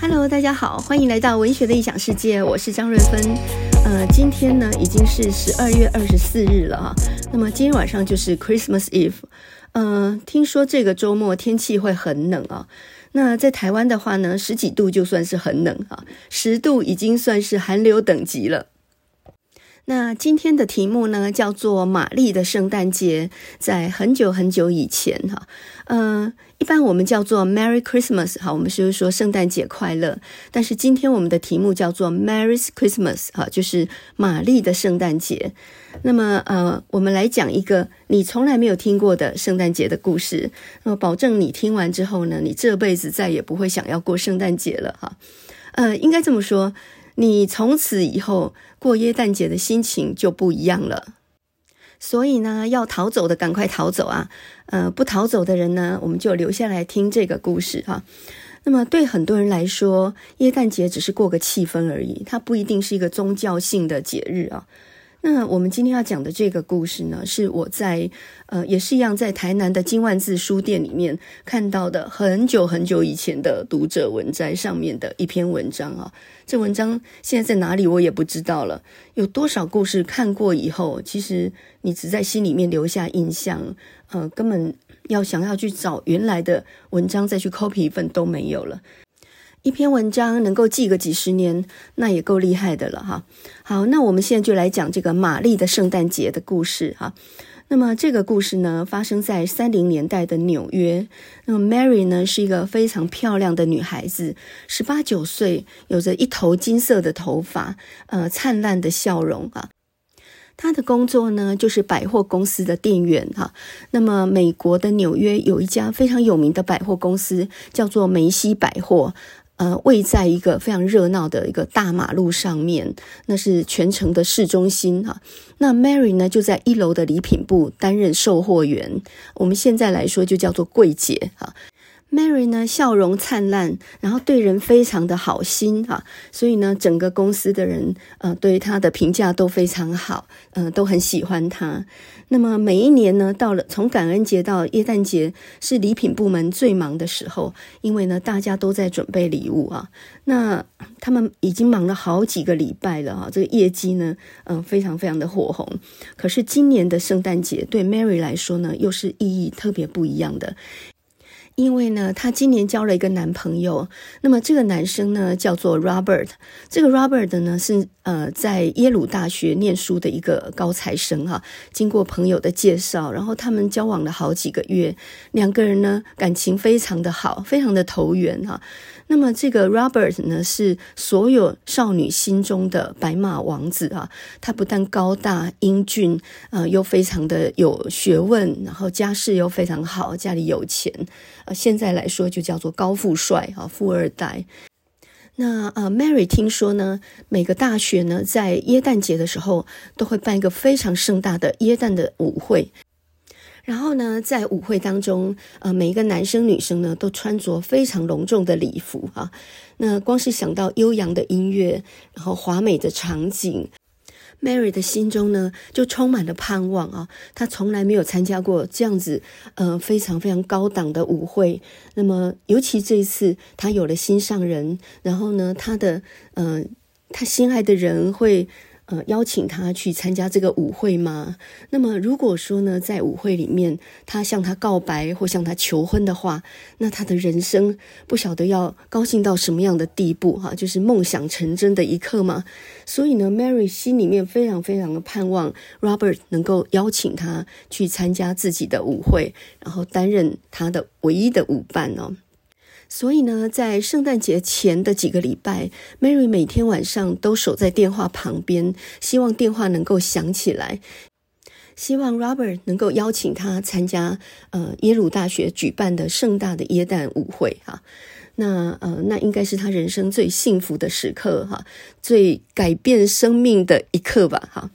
Hello，大家好，欢迎来到文学的异想世界，我是张瑞芬。呃，今天呢已经是十二月二十四日了哈，那么今天晚上就是 Christmas Eve。呃，听说这个周末天气会很冷啊。那在台湾的话呢，十几度就算是很冷啊，十度已经算是寒流等级了。那今天的题目呢，叫做《玛丽的圣诞节》。在很久很久以前，哈，嗯，一般我们叫做 Merry Christmas，哈，我们就是说圣诞节快乐。但是今天我们的题目叫做 Mary's Christmas，哈，就是玛丽的圣诞节。那么，呃，我们来讲一个你从来没有听过的圣诞节的故事。那么，保证你听完之后呢，你这辈子再也不会想要过圣诞节了，哈。呃，应该这么说。你从此以后过耶诞节的心情就不一样了，所以呢，要逃走的赶快逃走啊！呃，不逃走的人呢，我们就留下来听这个故事哈。那么对很多人来说，耶诞节只是过个气氛而已，它不一定是一个宗教性的节日啊。那我们今天要讲的这个故事呢，是我在呃，也是一样在台南的金万字书店里面看到的，很久很久以前的读者文摘上面的一篇文章啊。这文章现在在哪里我也不知道了。有多少故事看过以后，其实你只在心里面留下印象，呃，根本要想要去找原来的文章再去 copy 一份都没有了。一篇文章能够记个几十年，那也够厉害的了哈。好，那我们现在就来讲这个玛丽的圣诞节的故事哈。那么这个故事呢，发生在三零年代的纽约。那么 Mary 呢，是一个非常漂亮的女孩子，十八九岁，有着一头金色的头发，呃，灿烂的笑容啊。他的工作呢，就是百货公司的店员哈。那么美国的纽约有一家非常有名的百货公司，叫做梅西百货。呃，位在一个非常热闹的一个大马路上面，那是全城的市中心哈。那 Mary 呢，就在一楼的礼品部担任售货员，我们现在来说就叫做柜姐哈。Mary 呢，笑容灿烂，然后对人非常的好心哈，所以呢，整个公司的人呃对她的评价都非常好，呃都很喜欢她。那么每一年呢，到了从感恩节到耶诞节是礼品部门最忙的时候，因为呢大家都在准备礼物啊。那他们已经忙了好几个礼拜了啊，这个业绩呢，嗯、非常非常的火红。可是今年的圣诞节对 Mary 来说呢，又是意义特别不一样的。因为呢，她今年交了一个男朋友，那么这个男生呢叫做 Robert，这个 Robert 呢是呃在耶鲁大学念书的一个高材生哈。经过朋友的介绍，然后他们交往了好几个月，两个人呢感情非常的好，非常的投缘哈。那么这个 Robert 呢，是所有少女心中的白马王子啊！他不但高大英俊，呃，又非常的有学问，然后家世又非常好，家里有钱，呃，现在来说就叫做高富帅啊，富二代。那呃，Mary 听说呢，每个大学呢，在耶诞节的时候都会办一个非常盛大的耶诞的舞会。然后呢，在舞会当中，呃，每一个男生女生呢，都穿着非常隆重的礼服啊。那光是想到悠扬的音乐，然后华美的场景，Mary 的心中呢，就充满了盼望啊。她从来没有参加过这样子，呃，非常非常高档的舞会。那么，尤其这一次，她有了心上人，然后呢，她的，呃，她心爱的人会。呃，邀请他去参加这个舞会吗？那么，如果说呢，在舞会里面，他向他告白或向他求婚的话，那他的人生不晓得要高兴到什么样的地步哈，就是梦想成真的一刻吗？所以呢，Mary 心里面非常非常的盼望 Robert 能够邀请他去参加自己的舞会，然后担任他的唯一的舞伴哦。所以呢，在圣诞节前的几个礼拜，Mary 每天晚上都守在电话旁边，希望电话能够响起来，希望 Robert 能够邀请他参加呃耶鲁大学举办的盛大的耶诞舞会哈。那呃，那应该是他人生最幸福的时刻哈，最改变生命的一刻吧哈。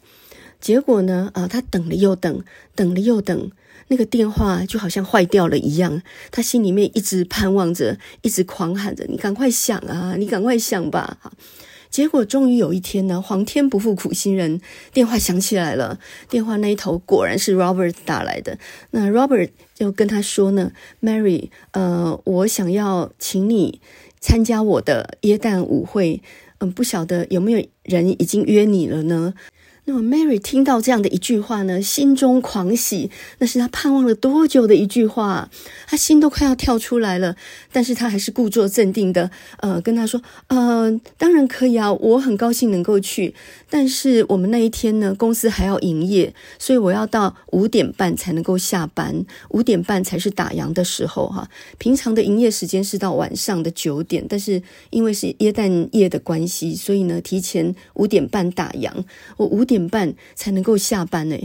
结果呢，啊、他等了又等，等了又等。那个电话就好像坏掉了一样，他心里面一直盼望着，一直狂喊着：“你赶快响啊，你赶快响吧！”哈，结果终于有一天呢，皇天不负苦心人，电话响起来了。电话那一头果然是 Robert 打来的。那 Robert 就跟他说呢：“Mary，呃，我想要请你参加我的耶诞舞会。嗯，不晓得有没有人已经约你了呢？那么 Mary 听到这样的一句话呢，心中狂喜，那是她盼望了多久的一句话，她心都快要跳出来了。但是她还是故作镇定的，呃，跟他说，呃，当然可以啊，我很高兴能够去。但是我们那一天呢，公司还要营业，所以我要到五点半才能够下班，五点半才是打烊的时候哈。平常的营业时间是到晚上的九点，但是因为是耶诞夜的关系，所以呢，提前五点半打烊，我五点。半才能够下班呢。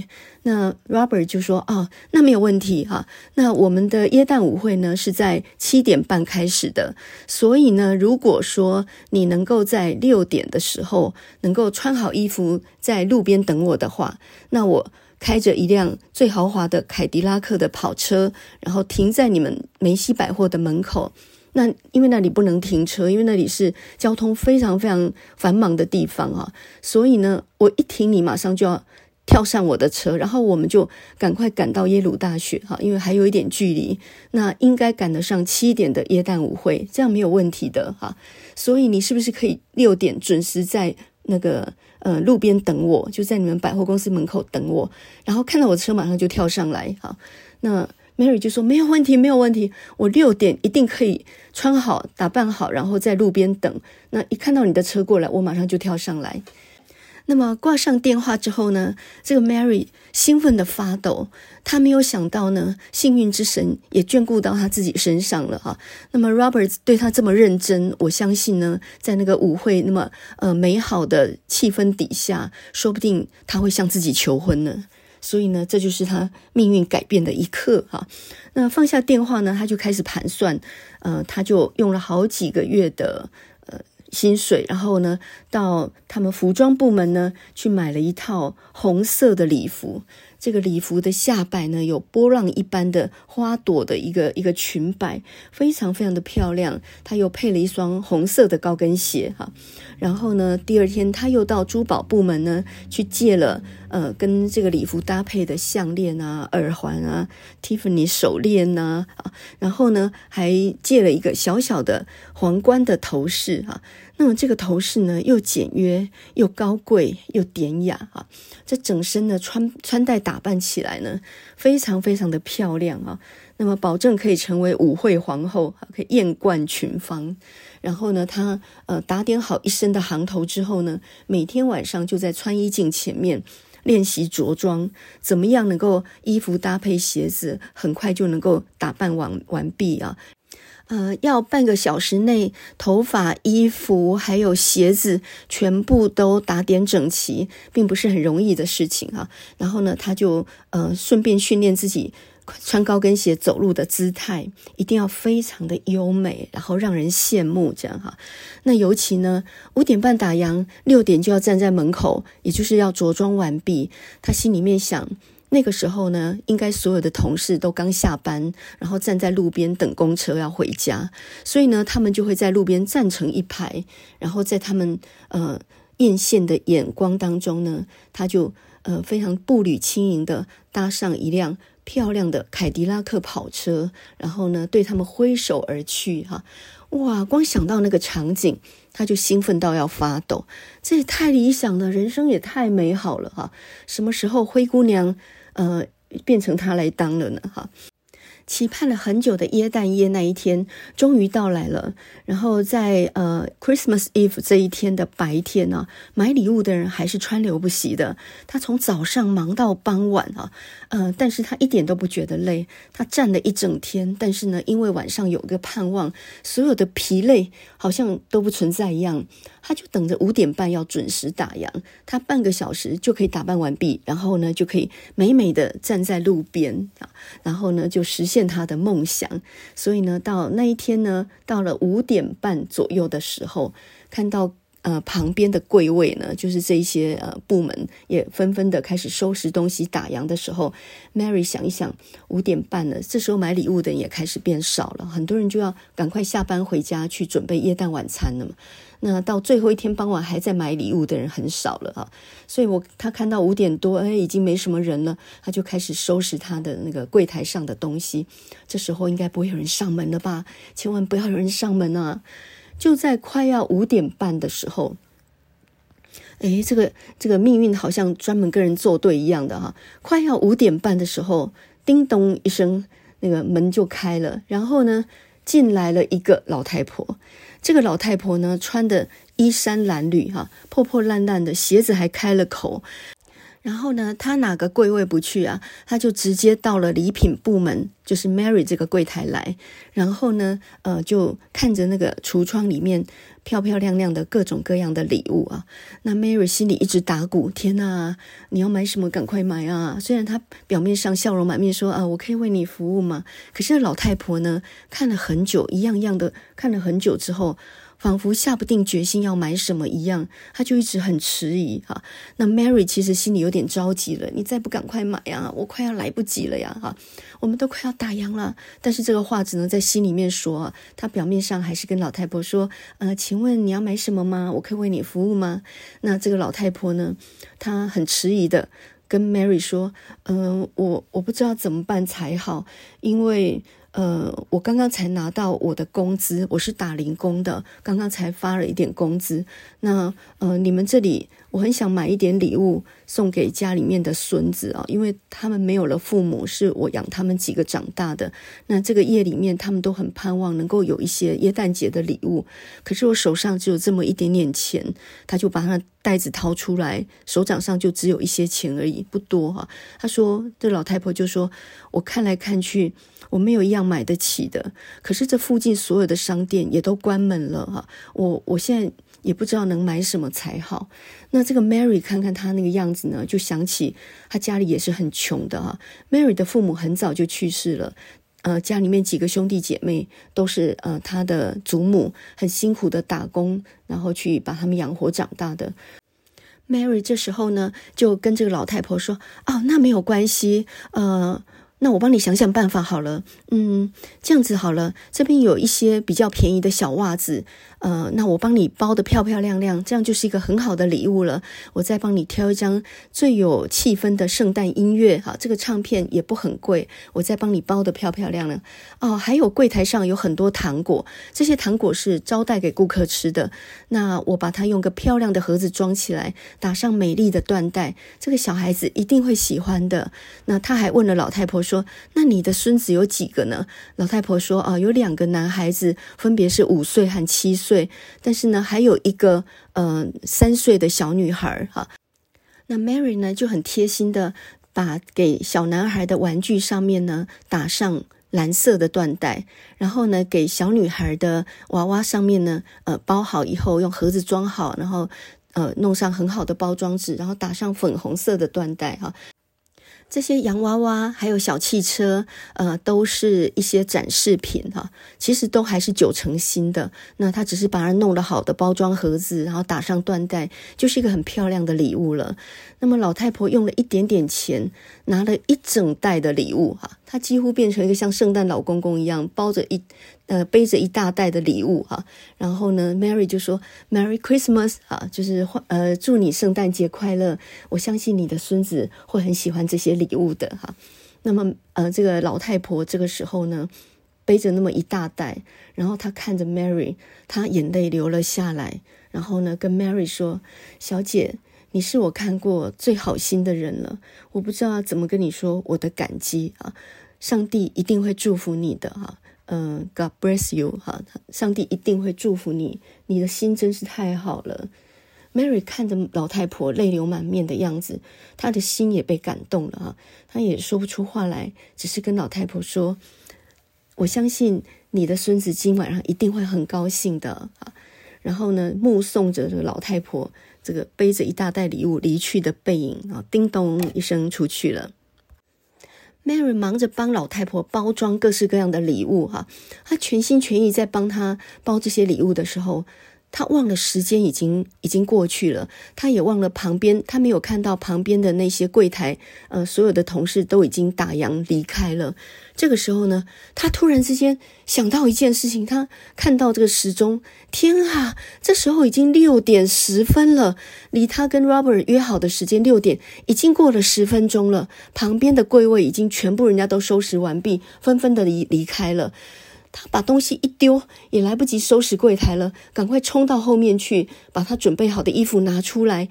那 Robert 就说：“啊，那没有问题哈。那我们的耶诞舞会呢是在七点半开始的，所以呢，如果说你能够在六点的时候能够穿好衣服在路边等我的话，那我开着一辆最豪华的凯迪拉克的跑车，然后停在你们梅西百货的门口。”那因为那里不能停车，因为那里是交通非常非常繁忙的地方啊，所以呢，我一停，你马上就要跳上我的车，然后我们就赶快赶到耶鲁大学哈，因为还有一点距离，那应该赶得上七点的耶诞舞会，这样没有问题的哈。所以你是不是可以六点准时在那个呃路边等我，就在你们百货公司门口等我，然后看到我的车马上就跳上来哈。那 Mary 就说：“没有问题，没有问题，我六点一定可以穿好、打扮好，然后在路边等。那一看到你的车过来，我马上就跳上来。那么挂上电话之后呢，这个 Mary 兴奋的发抖。她没有想到呢，幸运之神也眷顾到她自己身上了哈。那么 Robert 对她这么认真，我相信呢，在那个舞会那么呃美好的气氛底下，说不定他会向自己求婚呢。”所以呢，这就是他命运改变的一刻哈。那放下电话呢，他就开始盘算，呃，他就用了好几个月的薪水，然后呢，到他们服装部门呢去买了一套红色的礼服。这个礼服的下摆呢，有波浪一般的花朵的一个一个裙摆，非常非常的漂亮。她又配了一双红色的高跟鞋哈。然后呢，第二天她又到珠宝部门呢去借了呃跟这个礼服搭配的项链啊、耳环啊、Tiffany 手链呐啊。然后呢，还借了一个小小的皇冠的头饰哈。那么这个头饰呢，又简约又高贵又典雅啊！这整身呢穿穿戴打扮起来呢，非常非常的漂亮啊！那么保证可以成为舞会皇后，可以艳冠群芳。然后呢，她呃打点好一身的行头之后呢，每天晚上就在穿衣镜前面练习着装，怎么样能够衣服搭配鞋子，很快就能够打扮完完毕啊！呃，要半个小时内，头发、衣服还有鞋子全部都打点整齐，并不是很容易的事情哈。然后呢，他就呃顺便训练自己穿高跟鞋走路的姿态，一定要非常的优美，然后让人羡慕这样哈。那尤其呢，五点半打烊，六点就要站在门口，也就是要着装完毕。他心里面想。那个时候呢，应该所有的同事都刚下班，然后站在路边等公车要回家，所以呢，他们就会在路边站成一排，然后在他们呃艳羡的眼光当中呢，他就呃非常步履轻盈的搭上一辆漂亮的凯迪拉克跑车，然后呢对他们挥手而去哈，哇，光想到那个场景，他就兴奋到要发抖，这也太理想了，人生也太美好了哈，什么时候灰姑娘？呃，变成他来当了呢，哈。期盼了很久的耶诞夜那一天终于到来了。然后在呃 Christmas Eve 这一天的白天呢、啊，买礼物的人还是川流不息的。他从早上忙到傍晚啊，呃，但是他一点都不觉得累。他站了一整天，但是呢，因为晚上有个盼望，所有的疲累好像都不存在一样。他就等着五点半要准时打烊，他半个小时就可以打扮完毕，然后呢就可以美美的站在路边啊，然后呢就实现他的梦想。所以呢，到那一天呢，到了五点半左右的时候，看到。呃，旁边的柜位呢，就是这一些呃部门也纷纷的开始收拾东西打烊的时候，Mary 想一想，五点半了，这时候买礼物的人也开始变少了，很多人就要赶快下班回家去准备夜蛋晚餐了嘛。那到最后一天傍晚还在买礼物的人很少了啊，所以我他看到五点多，哎，已经没什么人了，他就开始收拾他的那个柜台上的东西。这时候应该不会有人上门了吧？千万不要有人上门啊！就在快要五点半的时候，诶，这个这个命运好像专门跟人作对一样的哈！快要五点半的时候，叮咚一声，那个门就开了，然后呢，进来了一个老太婆。这个老太婆呢，穿的衣衫褴褛哈，破破烂烂的，鞋子还开了口。然后呢，他哪个柜位不去啊？他就直接到了礼品部门，就是 Mary 这个柜台来。然后呢，呃，就看着那个橱窗里面漂漂亮亮的各种各样的礼物啊。那 Mary 心里一直打鼓：天哪，你要买什么？赶快买啊！虽然她表面上笑容满面说：“啊，我可以为你服务吗？”可是老太婆呢，看了很久，一样样的看了很久之后。仿佛下不定决心要买什么一样，他就一直很迟疑哈。那 Mary 其实心里有点着急了，你再不赶快买呀，我快要来不及了呀哈，我们都快要打烊了。但是这个话只能在心里面说，他表面上还是跟老太婆说，呃，请问你要买什么吗？我可以为你服务吗？那这个老太婆呢，她很迟疑的跟 Mary 说，嗯、我我不知道怎么办才好，因为。呃，我刚刚才拿到我的工资，我是打零工的，刚刚才发了一点工资。那呃，你们这里我很想买一点礼物送给家里面的孙子啊，因为他们没有了父母，是我养他们几个长大的。那这个夜里面，他们都很盼望能够有一些耶诞节的礼物，可是我手上只有这么一点点钱。他就把他袋子掏出来，手掌上就只有一些钱而已，不多哈。他说，这老太婆就说，我看来看去。我没有一样买得起的，可是这附近所有的商店也都关门了哈。我我现在也不知道能买什么才好。那这个 Mary 看看她那个样子呢，就想起她家里也是很穷的哈。Mary 的父母很早就去世了，呃，家里面几个兄弟姐妹都是呃她的祖母很辛苦的打工，然后去把他们养活长大的。Mary 这时候呢，就跟这个老太婆说：“哦，那没有关系，呃。”那我帮你想想办法好了，嗯，这样子好了，这边有一些比较便宜的小袜子，呃，那我帮你包得漂漂亮亮，这样就是一个很好的礼物了。我再帮你挑一张最有气氛的圣诞音乐，哈，这个唱片也不很贵，我再帮你包得漂漂亮亮。哦，还有柜台上有很多糖果，这些糖果是招待给顾客吃的。那我把它用个漂亮的盒子装起来，打上美丽的缎带，这个小孩子一定会喜欢的。那他还问了老太婆说：“那你的孙子有几个呢？”老太婆说：“啊，有两个男孩子，分别是五岁和七岁，岁但是呢，还有一个呃三岁的小女孩。”哈，那 Mary 呢就很贴心的把给小男孩的玩具上面呢打上蓝色的缎带，然后呢给小女孩的娃娃上面呢呃包好以后用盒子装好，然后呃弄上很好的包装纸，然后打上粉红色的缎带哈。这些洋娃娃还有小汽车，呃，都是一些展示品哈，其实都还是九成新的。那他只是把它弄了好的包装盒子，然后打上缎带，就是一个很漂亮的礼物了。那么老太婆用了一点点钱，拿了一整袋的礼物哈，她几乎变成一个像圣诞老公公一样，包着一呃背着一大袋的礼物哈。然后呢，Mary 就说 “Merry Christmas” 啊，就是呃祝你圣诞节快乐。我相信你的孙子会很喜欢这些礼物的哈。那么呃，这个老太婆这个时候呢，背着那么一大袋，然后她看着 Mary，她眼泪流了下来，然后呢跟 Mary 说：“小姐。”你是我看过最好心的人了，我不知道怎么跟你说我的感激啊！上帝一定会祝福你的哈，嗯，God bless you 哈，上帝一定会祝福你，你的心真是太好了。Mary 看着老太婆泪流满面的样子，她的心也被感动了哈，她也说不出话来，只是跟老太婆说：“我相信你的孙子今晚上一定会很高兴的啊。”然后呢，目送着这个老太婆。这个背着一大袋礼物离去的背影啊，叮咚一声出去了。Mary 忙着帮老太婆包装各式各样的礼物哈，她全心全意在帮她包这些礼物的时候，他忘了时间已经已经过去了，他也忘了旁边，他没有看到旁边的那些柜台，呃，所有的同事都已经打烊离开了。这个时候呢，他突然之间想到一件事情，他看到这个时钟，天啊，这时候已经六点十分了，离他跟 Robert 约好的时间六点已经过了十分钟了。旁边的柜位已经全部人家都收拾完毕，纷纷的离离开了。他把东西一丢，也来不及收拾柜台了，赶快冲到后面去，把他准备好的衣服拿出来。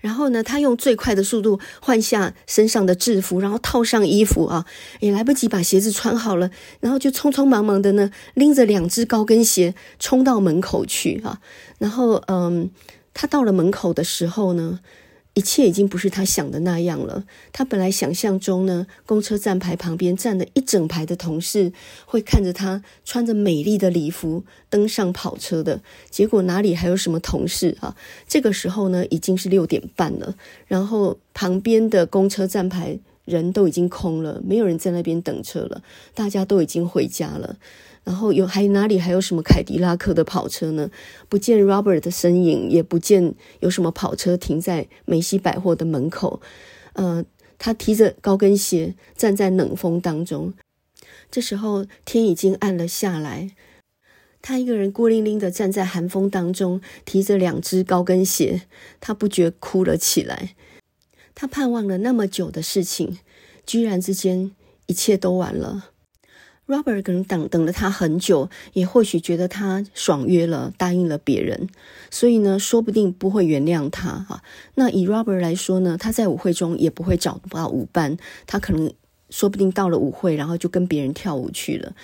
然后呢，他用最快的速度换下身上的制服，然后套上衣服啊，也来不及把鞋子穿好了，然后就匆匆忙忙的呢，拎着两只高跟鞋冲到门口去啊。然后，嗯，他到了门口的时候呢，一切已经不是他想的那样了。他本来想象中呢，公车站牌旁边站了一整排的同事，会看着他穿着美丽的礼服登上跑车的。结果哪里还有什么同事啊？这个时候呢，已经是六点半了，然后旁边的公车站牌人都已经空了，没有人在那边等车了，大家都已经回家了。然后有还哪里还有什么凯迪拉克的跑车呢？不见 Robert 的身影，也不见有什么跑车停在梅西百货的门口。呃，他提着高跟鞋站在冷风当中。这时候天已经暗了下来，他一个人孤零零的站在寒风当中，提着两只高跟鞋，他不觉哭了起来。他盼望了那么久的事情，居然之间一切都完了。Robert 可能等等了他很久，也或许觉得他爽约了，答应了别人，所以呢，说不定不会原谅他哈。那以 Robert 来说呢，他在舞会中也不会找不到舞伴，他可能说不定到了舞会，然后就跟别人跳舞去了。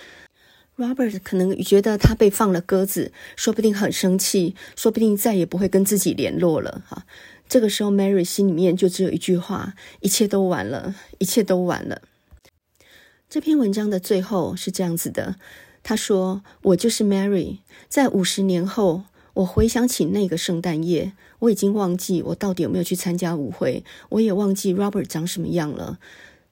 Robert 可能觉得他被放了鸽子，说不定很生气，说不定再也不会跟自己联络了哈。这个时候，Mary 心里面就只有一句话：一切都完了，一切都完了。这篇文章的最后是这样子的，他说：“我就是 Mary，在五十年后，我回想起那个圣诞夜，我已经忘记我到底有没有去参加舞会，我也忘记 Robert 长什么样了。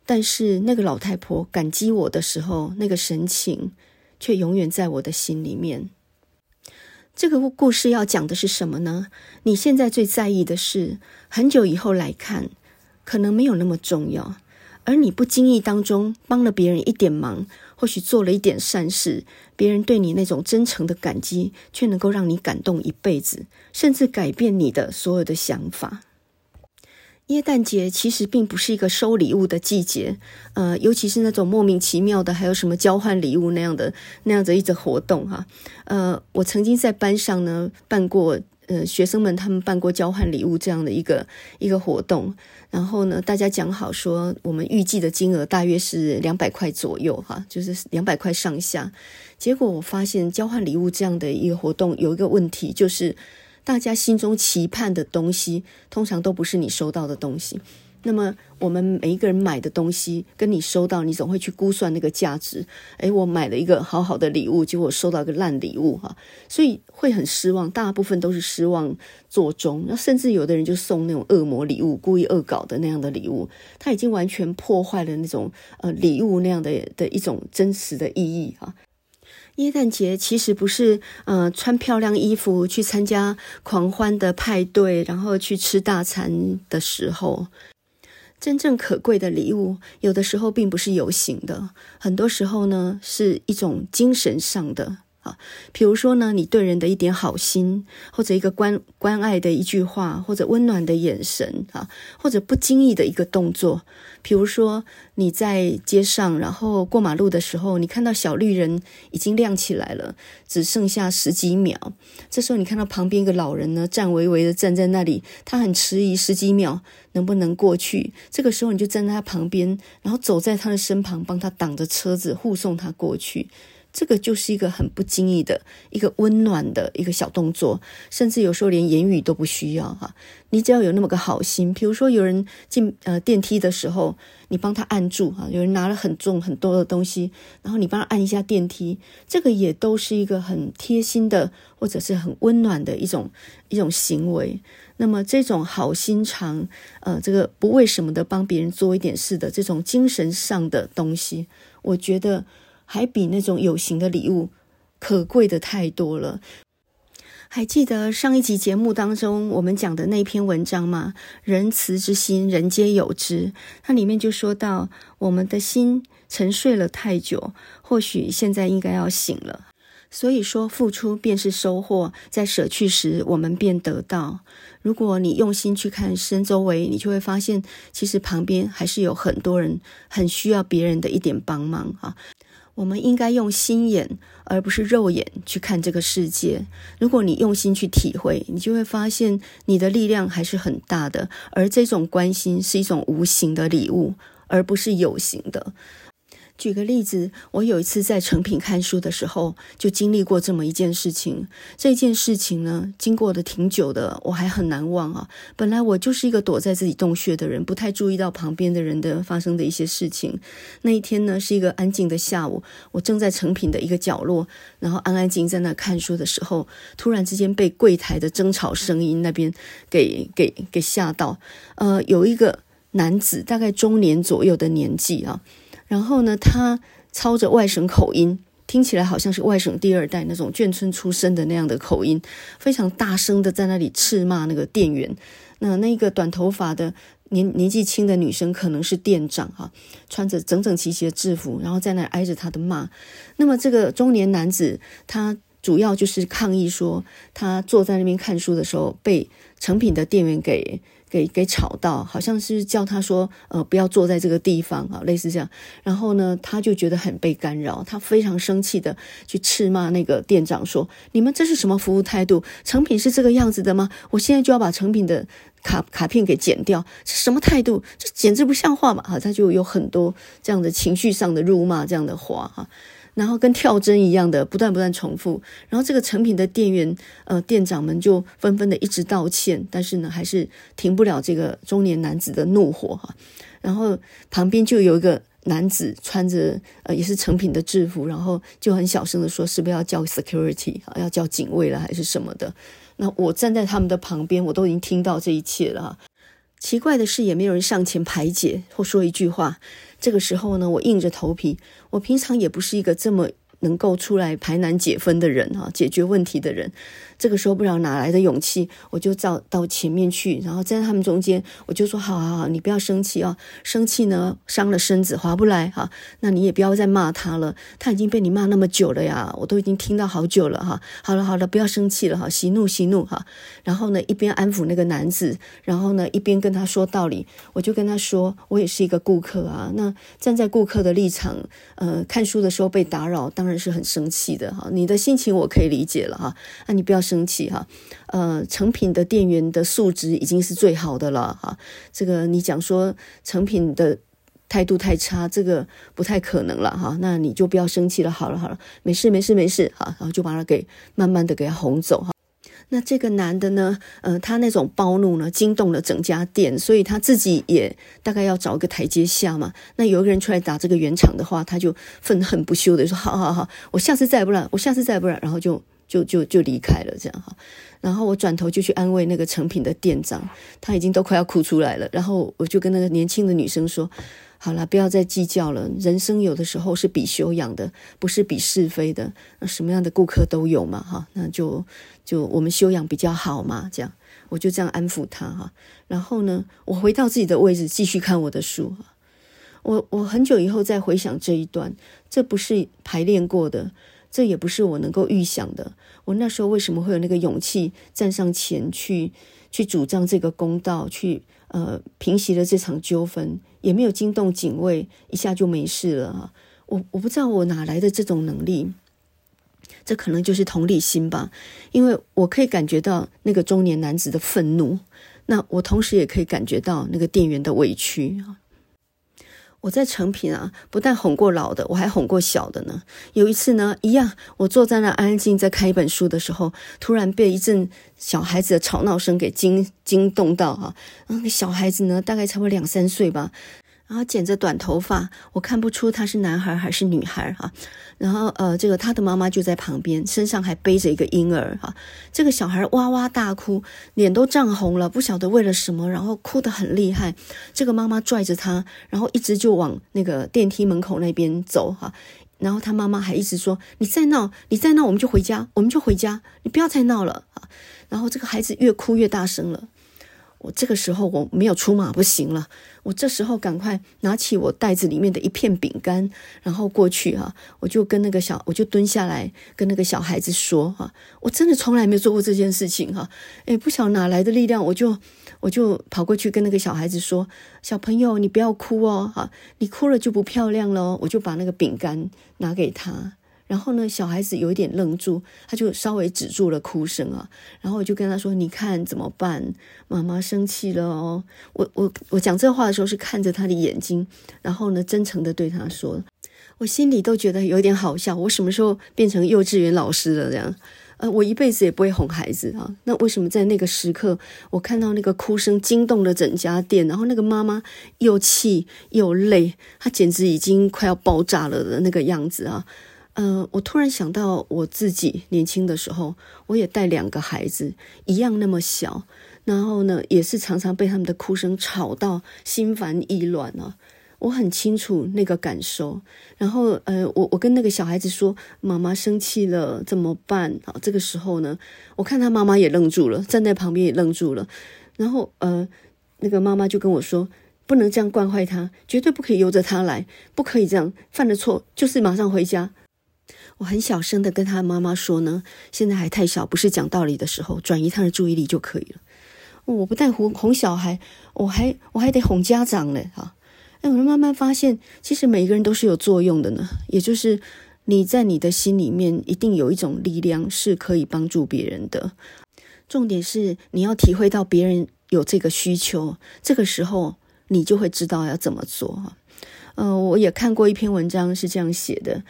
但是那个老太婆感激我的时候，那个神情却永远在我的心里面。这个故事要讲的是什么呢？你现在最在意的是，很久以后来看，可能没有那么重要。”而你不经意当中帮了别人一点忙，或许做了一点善事，别人对你那种真诚的感激，却能够让你感动一辈子，甚至改变你的所有的想法。耶诞节其实并不是一个收礼物的季节，呃，尤其是那种莫名其妙的，还有什么交换礼物那样的那样的一种活动哈。呃，我曾经在班上呢办过。呃，学生们他们办过交换礼物这样的一个一个活动，然后呢，大家讲好说，我们预计的金额大约是两百块左右，哈，就是两百块上下。结果我发现交换礼物这样的一个活动有一个问题，就是大家心中期盼的东西，通常都不是你收到的东西。那么我们每一个人买的东西，跟你收到，你总会去估算那个价值。诶，我买了一个好好的礼物，结果收到一个烂礼物，哈，所以会很失望。大部分都是失望作终。那甚至有的人就送那种恶魔礼物，故意恶搞的那样的礼物，他已经完全破坏了那种呃礼物那样的的一种真实的意义哈。耶诞节其实不是呃穿漂亮衣服去参加狂欢的派对，然后去吃大餐的时候。真正可贵的礼物，有的时候并不是有形的，很多时候呢是一种精神上的啊。比如说呢，你对人的一点好心，或者一个关关爱的一句话，或者温暖的眼神啊，或者不经意的一个动作。比如说你在街上，然后过马路的时候，你看到小绿人已经亮起来了，只剩下十几秒。这时候你看到旁边一个老人呢，站巍巍的站在那里，他很迟疑，十几秒能不能过去？这个时候你就站在他旁边，然后走在他的身旁，帮他挡着车子，护送他过去。这个就是一个很不经意的一个温暖的一个小动作，甚至有时候连言语都不需要哈。你只要有那么个好心，比如说有人进呃电梯的时候，你帮他按住哈；有人拿了很重很多的东西，然后你帮他按一下电梯，这个也都是一个很贴心的或者是很温暖的一种一种行为。那么这种好心肠，呃，这个不为什么的帮别人做一点事的这种精神上的东西，我觉得。还比那种有形的礼物可贵的太多了。还记得上一集节目当中我们讲的那篇文章吗？仁慈之心，人皆有之。它里面就说到，我们的心沉睡了太久，或许现在应该要醒了。所以说，付出便是收获，在舍去时，我们便得到。如果你用心去看身周围，你就会发现，其实旁边还是有很多人很需要别人的一点帮忙啊。我们应该用心眼，而不是肉眼去看这个世界。如果你用心去体会，你就会发现你的力量还是很大的。而这种关心是一种无形的礼物，而不是有形的。举个例子，我有一次在成品看书的时候，就经历过这么一件事情。这件事情呢，经过的挺久的，我还很难忘啊。本来我就是一个躲在自己洞穴的人，不太注意到旁边的人的发生的一些事情。那一天呢，是一个安静的下午，我正在成品的一个角落，然后安安静静在那看书的时候，突然之间被柜台的争吵声音那边给给给吓到。呃，有一个男子，大概中年左右的年纪啊。然后呢，他操着外省口音，听起来好像是外省第二代那种眷村出身的那样的口音，非常大声的在那里斥骂那个店员。那那个短头发的年年纪轻的女生可能是店长哈，穿着整整齐齐的制服，然后在那挨着他的骂。那么这个中年男子，他主要就是抗议说，他坐在那边看书的时候被成品的店员给。给给吵到，好像是叫他说，呃，不要坐在这个地方啊，类似这样。然后呢，他就觉得很被干扰，他非常生气的去斥骂那个店长说：“你们这是什么服务态度？成品是这个样子的吗？我现在就要把成品的卡卡片给剪掉，这什么态度？这简直不像话嘛！”哈，他就有很多这样的情绪上的辱骂这样的话哈。然后跟跳针一样的不断不断重复，然后这个成品的店员呃店长们就纷纷的一直道歉，但是呢还是停不了这个中年男子的怒火哈。然后旁边就有一个男子穿着呃也是成品的制服，然后就很小声的说：“是不是要叫 security 啊？要叫警卫了还是什么的？”那我站在他们的旁边，我都已经听到这一切了哈。奇怪的是，也没有人上前排解或说一句话。这个时候呢，我硬着头皮。我平常也不是一个这么能够出来排难解纷的人哈，解决问题的人。这个时候不知道哪来的勇气，我就到到前面去，然后站在他们中间，我就说：好好好，你不要生气啊，生气呢伤了身子，划不来哈。那你也不要再骂他了，他已经被你骂那么久了呀，我都已经听到好久了哈。好了好了，不要生气了哈，息怒息怒哈。然后呢，一边安抚那个男子，然后呢，一边跟他说道理。我就跟他说，我也是一个顾客啊，那站在顾客的立场，呃，看书的时候被打扰，当然是很生气的哈。你的心情我可以理解了哈，那你不要。生气哈，呃，成品的店员的素质已经是最好的了哈。这个你讲说成品的态度太差，这个不太可能了哈。那你就不要生气了，好了好了，没事没事没事哈。然后就把他给慢慢的给他哄走哈。那这个男的呢，呃，他那种暴怒呢，惊动了整家店，所以他自己也大概要找一个台阶下嘛。那有一个人出来打这个圆场的话，他就愤恨不休的说：好好好，我下次再也不然，我下次再也不然，然后就。就就就离开了，这样哈。然后我转头就去安慰那个成品的店长，他已经都快要哭出来了。然后我就跟那个年轻的女生说：“好了，不要再计较了。人生有的时候是比修养的，不是比是非的。什么样的顾客都有嘛，哈。那就就我们修养比较好嘛，这样。我就这样安抚他哈。然后呢，我回到自己的位置，继续看我的书。我我很久以后再回想这一段，这不是排练过的。”这也不是我能够预想的。我那时候为什么会有那个勇气站上前去，去主张这个公道，去呃平息了这场纠纷，也没有惊动警卫，一下就没事了哈。我我不知道我哪来的这种能力，这可能就是同理心吧，因为我可以感觉到那个中年男子的愤怒，那我同时也可以感觉到那个店员的委屈。我在成品啊，不但哄过老的，我还哄过小的呢。有一次呢，一样，我坐在那安安静在看一本书的时候，突然被一阵小孩子的吵闹声给惊惊动到哈。那个小孩子呢，大概差不多两三岁吧。然后剪着短头发，我看不出他是男孩还是女孩哈。然后呃，这个他的妈妈就在旁边，身上还背着一个婴儿哈。这个小孩哇哇大哭，脸都涨红了，不晓得为了什么，然后哭得很厉害。这个妈妈拽着他，然后一直就往那个电梯门口那边走哈。然后他妈妈还一直说：“你再闹，你再闹，我们就回家，我们就回家，你不要再闹了啊。”然后这个孩子越哭越大声了。我这个时候我没有出马不行了，我这时候赶快拿起我袋子里面的一片饼干，然后过去哈，我就跟那个小，我就蹲下来跟那个小孩子说哈，我真的从来没有做过这件事情哈，诶，不晓得哪来的力量，我就我就跑过去跟那个小孩子说，小朋友你不要哭哦，哈，你哭了就不漂亮了，我就把那个饼干拿给他。然后呢，小孩子有一点愣住，他就稍微止住了哭声啊。然后我就跟他说：“你看怎么办？妈妈生气了哦。”我我我讲这话的时候是看着他的眼睛，然后呢，真诚地对他说，我心里都觉得有点好笑。我什么时候变成幼稚园老师了？这样，呃，我一辈子也不会哄孩子啊。那为什么在那个时刻，我看到那个哭声惊动了整家店，然后那个妈妈又气又累，她简直已经快要爆炸了的那个样子啊！呃，我突然想到我自己年轻的时候，我也带两个孩子，一样那么小，然后呢，也是常常被他们的哭声吵到心烦意乱啊。我很清楚那个感受。然后，呃，我我跟那个小孩子说：“妈妈生气了，怎么办？”啊，这个时候呢，我看他妈妈也愣住了，站在旁边也愣住了。然后，呃，那个妈妈就跟我说：“不能这样惯坏他，绝对不可以由着他来，不可以这样，犯了错就是马上回家。”我很小声的跟他妈妈说呢，现在还太小，不是讲道理的时候，转移他的注意力就可以了。我不但哄哄小孩，我还我还得哄家长嘞。哈，哎，我就慢慢发现，其实每一个人都是有作用的呢。也就是你在你的心里面，一定有一种力量是可以帮助别人的。重点是你要体会到别人有这个需求，这个时候你就会知道要怎么做。哈，呃，我也看过一篇文章是这样写的。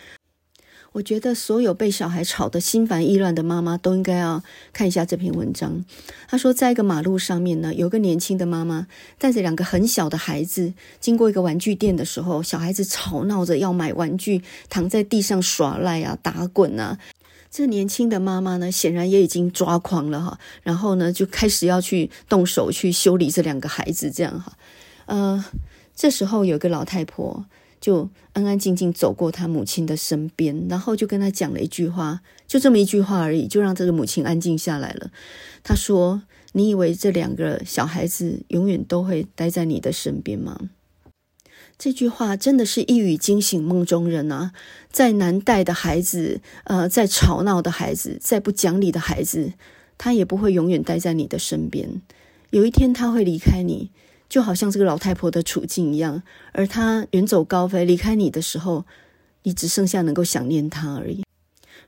我觉得所有被小孩吵得心烦意乱的妈妈都应该要看一下这篇文章。他说，在一个马路上面呢，有个年轻的妈妈带着两个很小的孩子经过一个玩具店的时候，小孩子吵闹着要买玩具，躺在地上耍赖啊、打滚啊。这年轻的妈妈呢，显然也已经抓狂了哈，然后呢，就开始要去动手去修理这两个孩子，这样哈。呃，这时候有个老太婆。就安安静静走过他母亲的身边，然后就跟他讲了一句话，就这么一句话而已，就让这个母亲安静下来了。他说：“你以为这两个小孩子永远都会待在你的身边吗？”这句话真的是一语惊醒梦中人啊！再难带的孩子，呃，再吵闹的孩子，再不讲理的孩子，他也不会永远待在你的身边。有一天他会离开你。就好像这个老太婆的处境一样，而她远走高飞离开你的时候，你只剩下能够想念她而已。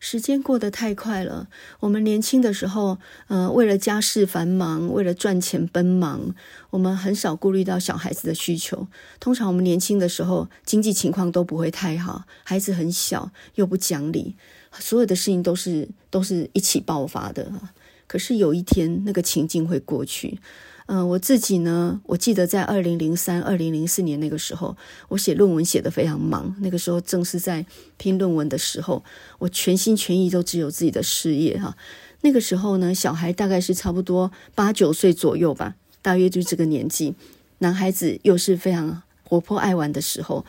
时间过得太快了，我们年轻的时候，呃，为了家事繁忙，为了赚钱奔忙，我们很少顾虑到小孩子的需求。通常我们年轻的时候，经济情况都不会太好，孩子很小又不讲理，所有的事情都是都是一起爆发的。可是有一天，那个情境会过去。嗯、我自己呢，我记得在二零零三、二零零四年那个时候，我写论文写得非常忙。那个时候正是在拼论文的时候，我全心全意都只有自己的事业哈。那个时候呢，小孩大概是差不多八九岁左右吧，大约就这个年纪。男孩子又是非常活泼爱玩的时候。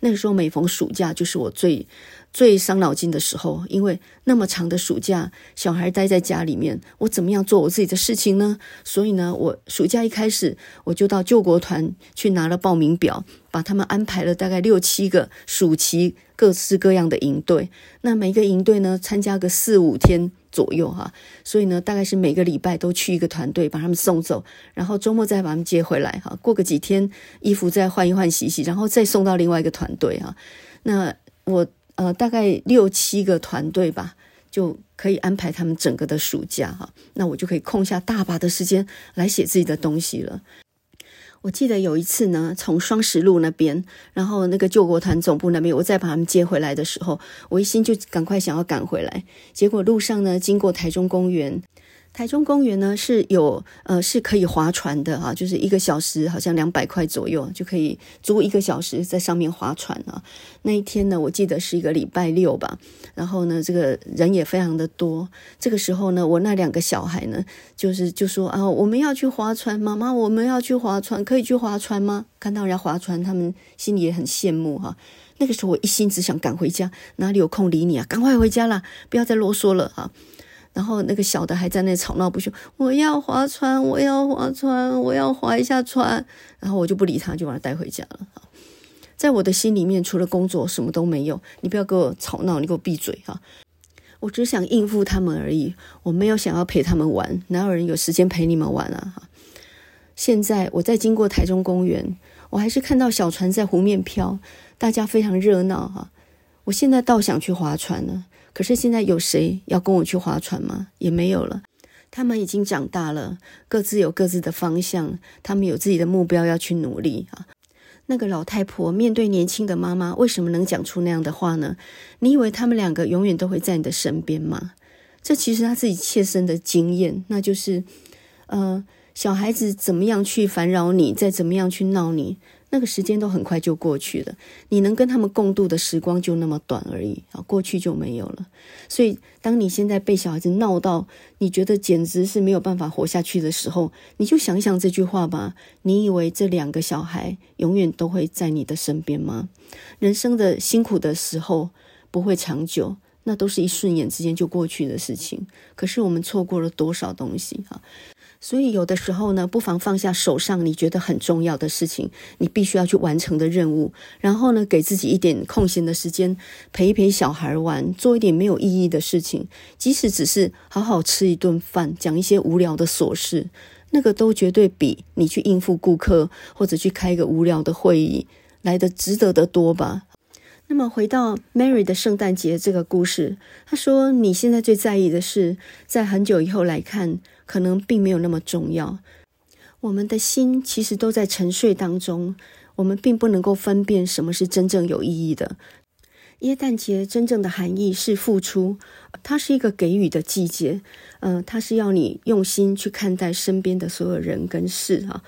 那个时候每逢暑假，就是我最最伤脑筋的时候，因为那么长的暑假，小孩待在家里面，我怎么样做我自己的事情呢？所以呢，我暑假一开始，我就到救国团去拿了报名表，把他们安排了大概六七个暑期各式各样的营队。那每个营队呢，参加个四五天左右哈，所以呢，大概是每个礼拜都去一个团队把他们送走，然后周末再把他们接回来哈。过个几天，衣服再换一换洗洗，然后再送到另外一个团队哈。那我。呃，大概六七个团队吧，就可以安排他们整个的暑假哈。那我就可以空下大把的时间来写自己的东西了。我记得有一次呢，从双十路那边，然后那个救国团总部那边，我再把他们接回来的时候，我一心就赶快想要赶回来，结果路上呢，经过台中公园。台中公园呢是有呃是可以划船的哈，就是一个小时好像两百块左右就可以租一个小时在上面划船啊。那一天呢，我记得是一个礼拜六吧，然后呢，这个人也非常的多。这个时候呢，我那两个小孩呢，就是就说啊，我们要去划船，妈妈，我们要去划船，可以去划船吗？看到人家划船，他们心里也很羡慕哈。那个时候我一心只想赶回家，哪里有空理你啊？赶快回家啦，不要再啰嗦了哈。然后那个小的还在那吵闹不休，我要划船，我要划船，我要划一下船。然后我就不理他，就把他带回家了。在我的心里面，除了工作什么都没有。你不要给我吵闹，你给我闭嘴哈！我只想应付他们而已，我没有想要陪他们玩，哪有人有时间陪你们玩啊？哈！现在我在经过台中公园，我还是看到小船在湖面飘，大家非常热闹哈！我现在倒想去划船了，可是现在有谁要跟我去划船吗？也没有了。他们已经长大了，各自有各自的方向，他们有自己的目标要去努力啊。那个老太婆面对年轻的妈妈，为什么能讲出那样的话呢？你以为他们两个永远都会在你的身边吗？这其实他自己切身的经验，那就是，呃，小孩子怎么样去烦扰你，再怎么样去闹你。那个时间都很快就过去了，你能跟他们共度的时光就那么短而已啊，过去就没有了。所以，当你现在被小孩子闹到你觉得简直是没有办法活下去的时候，你就想想这句话吧。你以为这两个小孩永远都会在你的身边吗？人生的辛苦的时候不会长久，那都是一瞬眼之间就过去的事情。可是我们错过了多少东西啊！所以有的时候呢，不妨放下手上你觉得很重要的事情，你必须要去完成的任务，然后呢，给自己一点空闲的时间，陪一陪小孩玩，做一点没有意义的事情，即使只是好好吃一顿饭，讲一些无聊的琐事，那个都绝对比你去应付顾客或者去开一个无聊的会议来得值得得多吧。那么回到 Mary 的圣诞节这个故事，他说：“你现在最在意的是，在很久以后来看。”可能并没有那么重要。我们的心其实都在沉睡当中，我们并不能够分辨什么是真正有意义的。耶诞节真正的含义是付出，它是一个给予的季节。嗯、它是要你用心去看待身边的所有人跟事啊。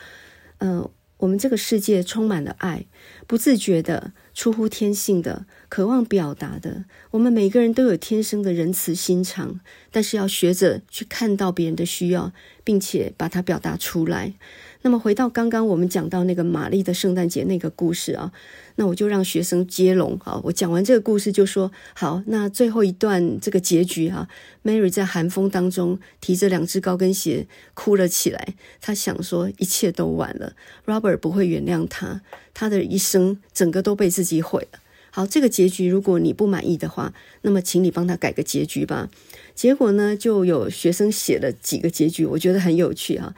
嗯、我们这个世界充满了爱，不自觉的。出乎天性的，渴望表达的，我们每个人都有天生的仁慈心肠，但是要学着去看到别人的需要，并且把它表达出来。那么回到刚刚我们讲到那个玛丽的圣诞节那个故事啊，那我就让学生接龙啊。我讲完这个故事就说好，那最后一段这个结局啊，Mary 在寒风当中提着两只高跟鞋哭了起来。她想说一切都晚了，Robert 不会原谅她，她的一生整个都被自己毁了。好，这个结局如果你不满意的话，那么请你帮他改个结局吧。结果呢，就有学生写了几个结局，我觉得很有趣啊。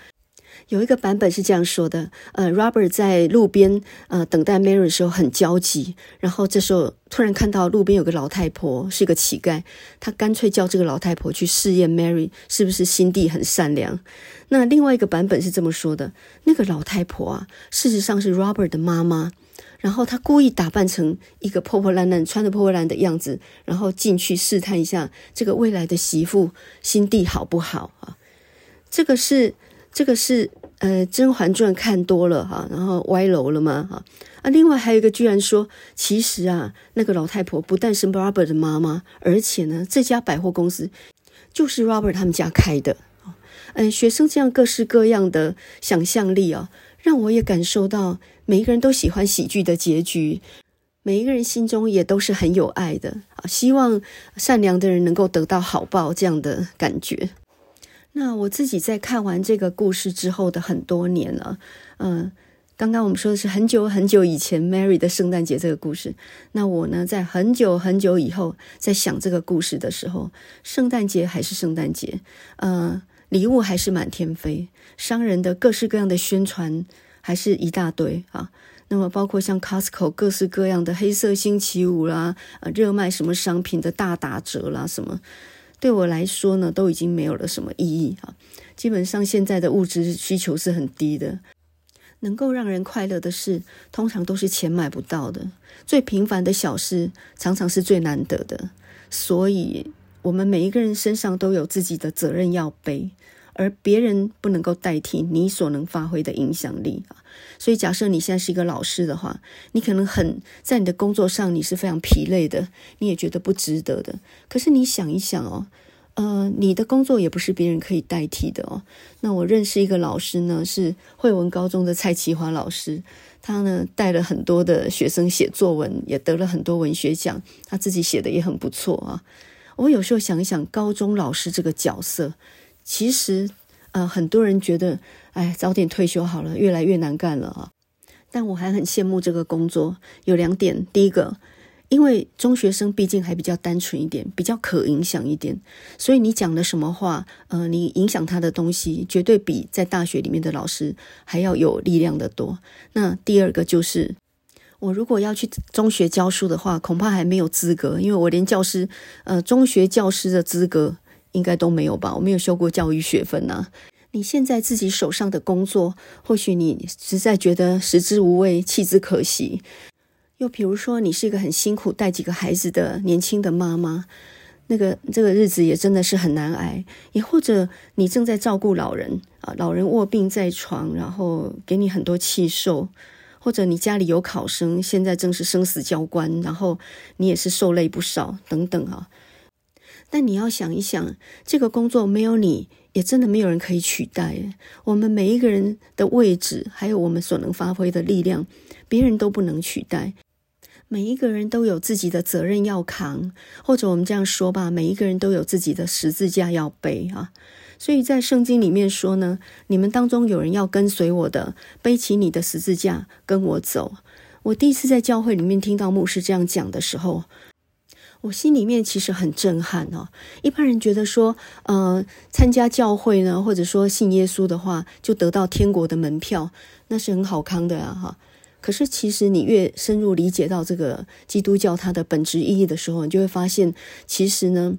有一个版本是这样说的：呃，Robert 在路边呃等待 Mary 的时候很焦急，然后这时候突然看到路边有个老太婆是一个乞丐，他干脆叫这个老太婆去试验 Mary 是不是心地很善良。那另外一个版本是这么说的：那个老太婆啊，事实上是 Robert 的妈妈，然后她故意打扮成一个破破烂烂、穿着破破烂的样子，然后进去试探一下这个未来的媳妇心地好不好啊？这个是。这个是呃《甄嬛传》看多了哈，然后歪楼了嘛哈啊！另外还有一个居然说，其实啊，那个老太婆不但是 Robert 的妈妈，而且呢，这家百货公司就是 Robert 他们家开的。嗯，学生这样各式各样的想象力啊，让我也感受到每一个人都喜欢喜剧的结局，每一个人心中也都是很有爱的啊，希望善良的人能够得到好报这样的感觉。那我自己在看完这个故事之后的很多年了，嗯，刚刚我们说的是很久很久以前 Mary 的圣诞节这个故事。那我呢，在很久很久以后在想这个故事的时候，圣诞节还是圣诞节，嗯，礼物还是满天飞，商人的各式各样的宣传还是一大堆啊。那么包括像 Costco 各式各样的黑色星期五啦，呃，热卖什么商品的大打折啦，什么。对我来说呢，都已经没有了什么意义啊。基本上现在的物质需求是很低的，能够让人快乐的事，通常都是钱买不到的。最平凡的小事，常常是最难得的。所以，我们每一个人身上都有自己的责任要背。而别人不能够代替你所能发挥的影响力啊，所以假设你现在是一个老师的话，你可能很在你的工作上你是非常疲累的，你也觉得不值得的。可是你想一想哦，呃，你的工作也不是别人可以代替的哦。那我认识一个老师呢，是惠文高中的蔡奇华老师，他呢带了很多的学生写作文，也得了很多文学奖，他自己写的也很不错啊。我有时候想一想，高中老师这个角色，其实呃，很多人觉得，哎，早点退休好了，越来越难干了啊。但我还很羡慕这个工作，有两点。第一个，因为中学生毕竟还比较单纯一点，比较可影响一点，所以你讲的什么话，呃，你影响他的东西，绝对比在大学里面的老师还要有力量的多。那第二个就是。我如果要去中学教书的话，恐怕还没有资格，因为我连教师，呃，中学教师的资格应该都没有吧？我没有修过教育学分呐。你现在自己手上的工作，或许你实在觉得食之无味，弃之可惜。又比如说，你是一个很辛苦带几个孩子的年轻的妈妈，那个这个日子也真的是很难挨。也或者你正在照顾老人啊，老人卧病在床，然后给你很多气受。或者你家里有考生，现在正是生死交关，然后你也是受累不少等等啊。但你要想一想，这个工作没有你，也真的没有人可以取代。我们每一个人的位置，还有我们所能发挥的力量，别人都不能取代。每一个人都有自己的责任要扛，或者我们这样说吧，每一个人都有自己的十字架要背啊。所以在圣经里面说呢，你们当中有人要跟随我的，背起你的十字架跟我走。我第一次在教会里面听到牧师这样讲的时候，我心里面其实很震撼哦。一般人觉得说，呃，参加教会呢，或者说信耶稣的话，就得到天国的门票，那是很好康的啊哈。可是其实你越深入理解到这个基督教它的本质意义的时候，你就会发现，其实呢。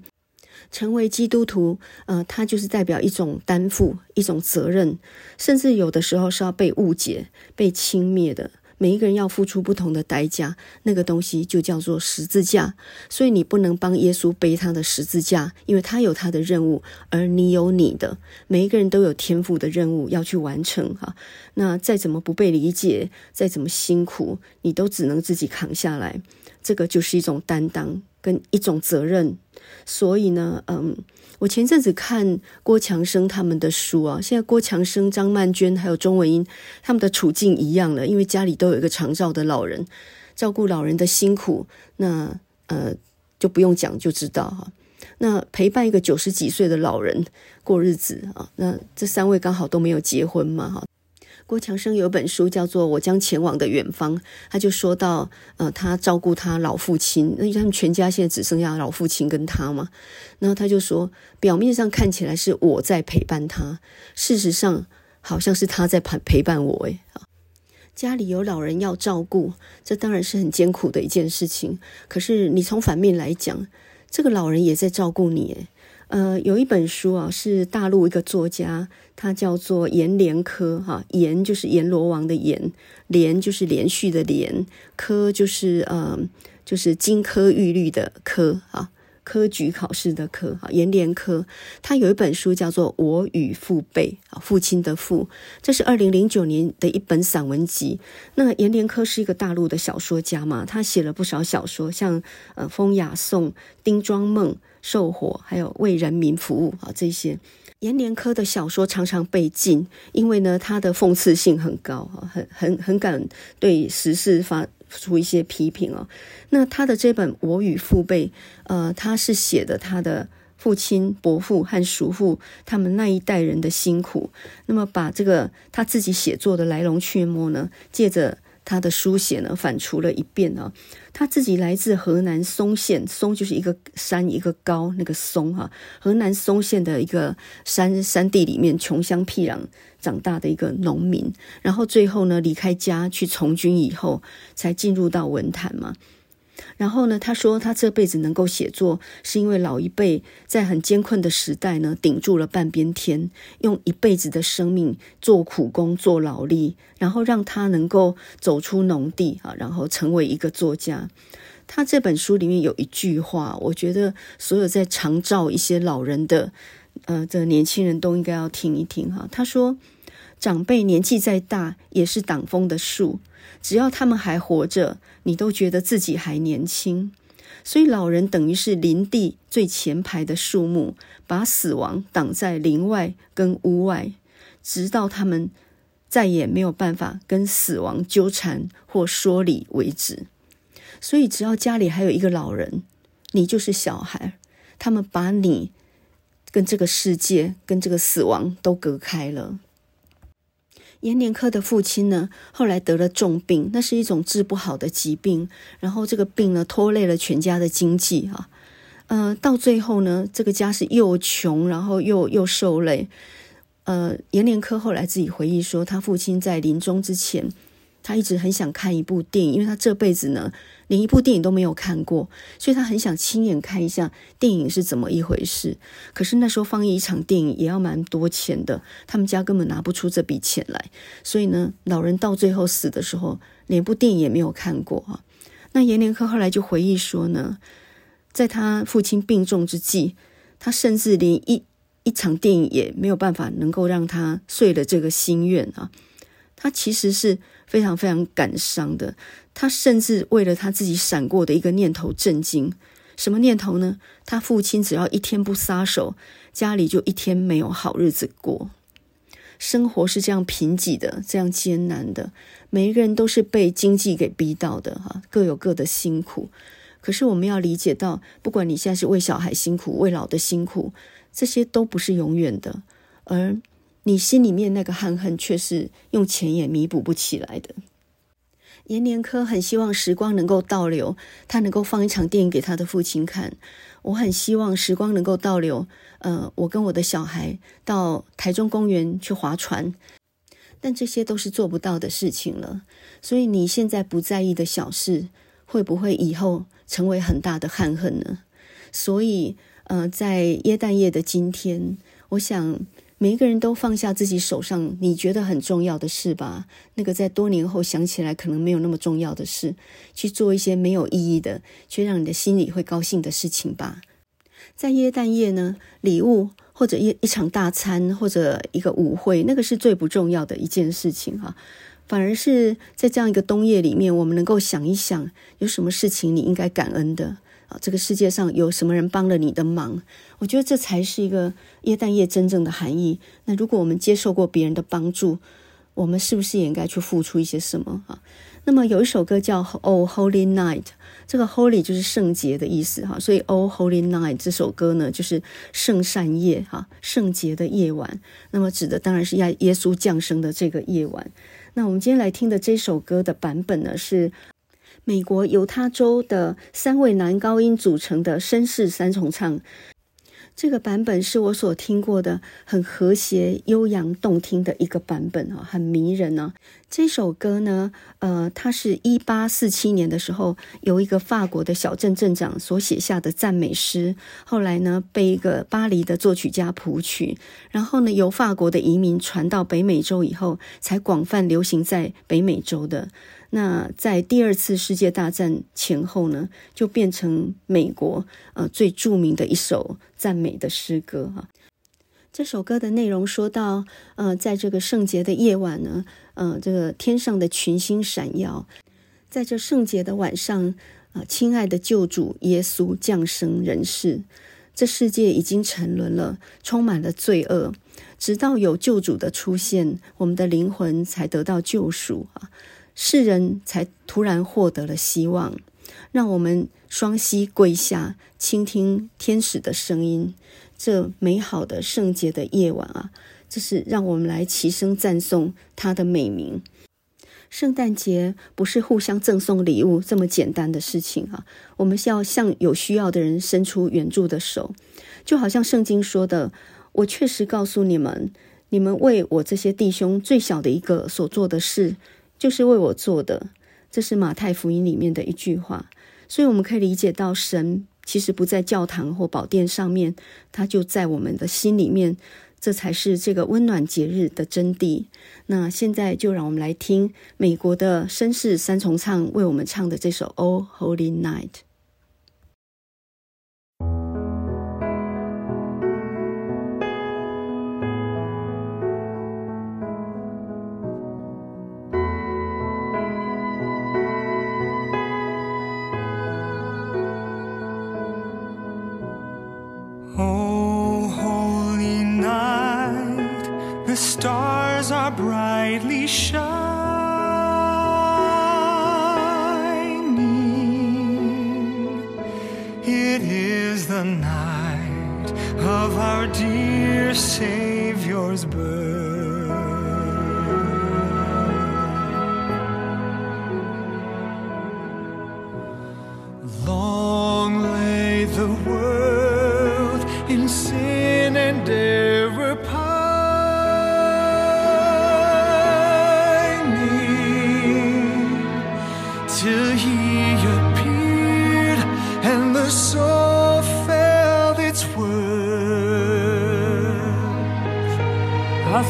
成为基督徒，呃，它就是代表一种担负、一种责任，甚至有的时候是要被误解、被轻蔑的。每一个人要付出不同的代价，那个东西就叫做十字架。所以你不能帮耶稣背他的十字架，因为他有他的任务，而你有你的。每一个人都有天赋的任务要去完成哈。那再怎么不被理解，再怎么辛苦，你都只能自己扛下来。这个就是一种担当跟一种责任。所以呢，嗯，我前阵子看郭强生他们的书啊，现在郭强生、张曼娟还有钟文英他们的处境一样了，因为家里都有一个长照的老人，照顾老人的辛苦，那呃就不用讲就知道哈。那陪伴一个九十几岁的老人过日子啊，那这三位刚好都没有结婚嘛哈。郭强生有本书叫做《我将前往的远方》，他就说到，呃，他照顾他老父亲，那他们全家现在只剩下老父亲跟他嘛。然后他就说，表面上看起来是我在陪伴他，事实上好像是他在陪陪伴我。诶，啊，家里有老人要照顾，这当然是很艰苦的一件事情。可是你从反面来讲，这个老人也在照顾你，诶。呃，有一本书啊，是大陆一个作家，他叫做阎连科哈，阎就是阎罗王的阎，连就是连续的连，科就是呃，就是金科玉律的科啊，科举考试的科啊，阎连科，他有一本书叫做《我与父辈》啊，父亲的父，这是二零零九年的一本散文集。那阎连科是一个大陆的小说家嘛，他写了不少小说，像呃《风雅颂》《丁庄梦》。受火，还有为人民服务啊，这些阎连科的小说常常被禁，因为呢，他的讽刺性很高，很很很敢对时事发出一些批评啊。那他的这本《我与父辈》，呃，他是写的他的父亲、伯父和叔父他们那一代人的辛苦，那么把这个他自己写作的来龙去脉呢，借着。他的书写呢，反刍了一遍啊。他自己来自河南嵩县，嵩就是一个山一个高那个嵩哈。河南嵩县的一个山山地里面穷乡僻壤长大的一个农民，然后最后呢离开家去从军以后，才进入到文坛嘛。然后呢，他说他这辈子能够写作，是因为老一辈在很艰困的时代呢，顶住了半边天，用一辈子的生命做苦工、做劳力，然后让他能够走出农地啊，然后成为一个作家。他这本书里面有一句话，我觉得所有在长照一些老人的呃的年轻人都应该要听一听哈。他说，长辈年纪再大，也是挡风的树。只要他们还活着，你都觉得自己还年轻。所以老人等于是林地最前排的树木，把死亡挡在林外跟屋外，直到他们再也没有办法跟死亡纠缠或说理为止。所以只要家里还有一个老人，你就是小孩。他们把你跟这个世界、跟这个死亡都隔开了。延年科的父亲呢，后来得了重病，那是一种治不好的疾病，然后这个病呢，拖累了全家的经济哈。呃，到最后呢，这个家是又穷，然后又又受累。呃，延年科后来自己回忆说，他父亲在临终之前，他一直很想看一部电影，因为他这辈子呢，连一部电影都没有看过，所以他很想亲眼看一下电影是怎么一回事。可是那时候放映一场电影也要蛮多钱的，他们家根本拿不出这笔钱来，所以呢，老人到最后死的时候，连部电影也没有看过啊。那延年科后来就回忆说呢，在他父亲病重之际，他甚至连一一场电影也没有办法能够让他遂了这个心愿啊！他其实是非常非常感伤的，他甚至为了他自己闪过的一个念头震惊。什么念头呢？他父亲只要一天不撒手，家里就一天没有好日子过。生活是这样贫瘠的，这样艰难的，每一个人都是被经济给逼到的哈，各有各的辛苦。可是我们要理解到，不管你现在是为小孩辛苦，为老的辛苦。这些都不是永远的，而你心里面那个憾恨却是用钱也弥补不起来的。延年科很希望时光能够倒流，他能够放一场电影给他的父亲看。我很希望时光能够倒流，呃，我跟我的小孩到台中公园去划船，但这些都是做不到的事情了。所以你现在不在意的小事，会不会以后成为很大的憾恨呢？所以。呃，在耶诞夜的今天，我想每一个人都放下自己手上你觉得很重要的事吧。那个在多年后想起来可能没有那么重要的事，去做一些没有意义的却让你的心里会高兴的事情吧。在耶诞夜呢，礼物或者一一场大餐或者一个舞会，那个是最不重要的一件事情哈。反而是在这样一个冬夜里面，我们能够想一想，有什么事情你应该感恩的。这个世界上有什么人帮了你的忙？我觉得这才是一个耶诞夜真正的含义。那如果我们接受过别人的帮助，我们是不是也应该去付出一些什么啊？那么有一首歌叫《Oh Holy Night》，这个 Holy 就是圣洁的意思哈，所以《Oh Holy Night》这首歌呢，就是圣善夜哈，圣洁的夜晚。那么指的当然是耶耶稣降生的这个夜晚。那我们今天来听的这首歌的版本呢是。美国犹他州的三位男高音组成的绅士三重唱，这个版本是我所听过的很和谐、悠扬、动听的一个版本啊，很迷人呢。这首歌呢，呃，它是一八四七年的时候由一个法国的小镇镇长所写下的赞美诗，后来呢被一个巴黎的作曲家谱曲，然后呢由法国的移民传到北美洲以后，才广泛流行在北美洲的。那在第二次世界大战前后呢，就变成美国呃最著名的一首赞美的诗歌哈。这首歌的内容说到，呃，在这个圣洁的夜晚呢，呃，这个天上的群星闪耀，在这圣洁的晚上，啊、呃，亲爱的救主耶稣降生人世，这世界已经沉沦了，充满了罪恶，直到有救主的出现，我们的灵魂才得到救赎啊。世人才突然获得了希望，让我们双膝跪下，倾听天使的声音。这美好的圣洁的夜晚啊，这是让我们来齐声赞颂他的美名。圣诞节不是互相赠送礼物这么简单的事情啊，我们是要向有需要的人伸出援助的手，就好像圣经说的：“我确实告诉你们，你们为我这些弟兄最小的一个所做的事。”就是为我做的，这是马太福音里面的一句话，所以我们可以理解到，神其实不在教堂或宝殿上面，他就在我们的心里面，这才是这个温暖节日的真谛。那现在就让我们来听美国的绅士三重唱为我们唱的这首《Oh Holy Night》。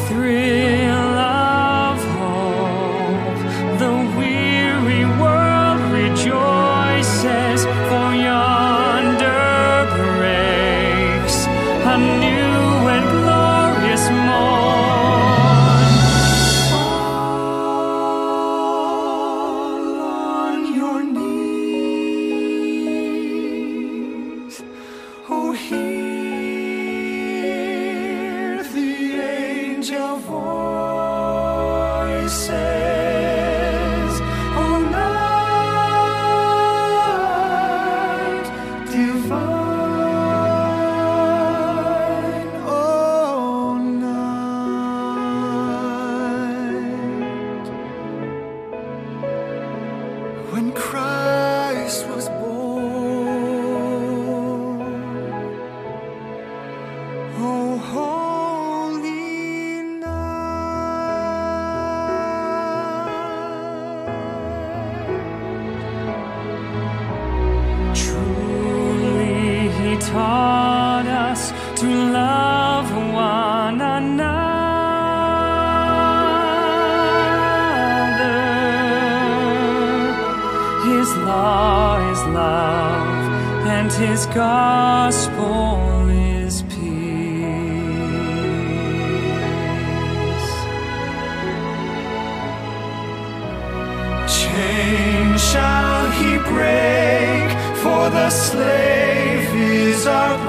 Thrill break, for the slave is our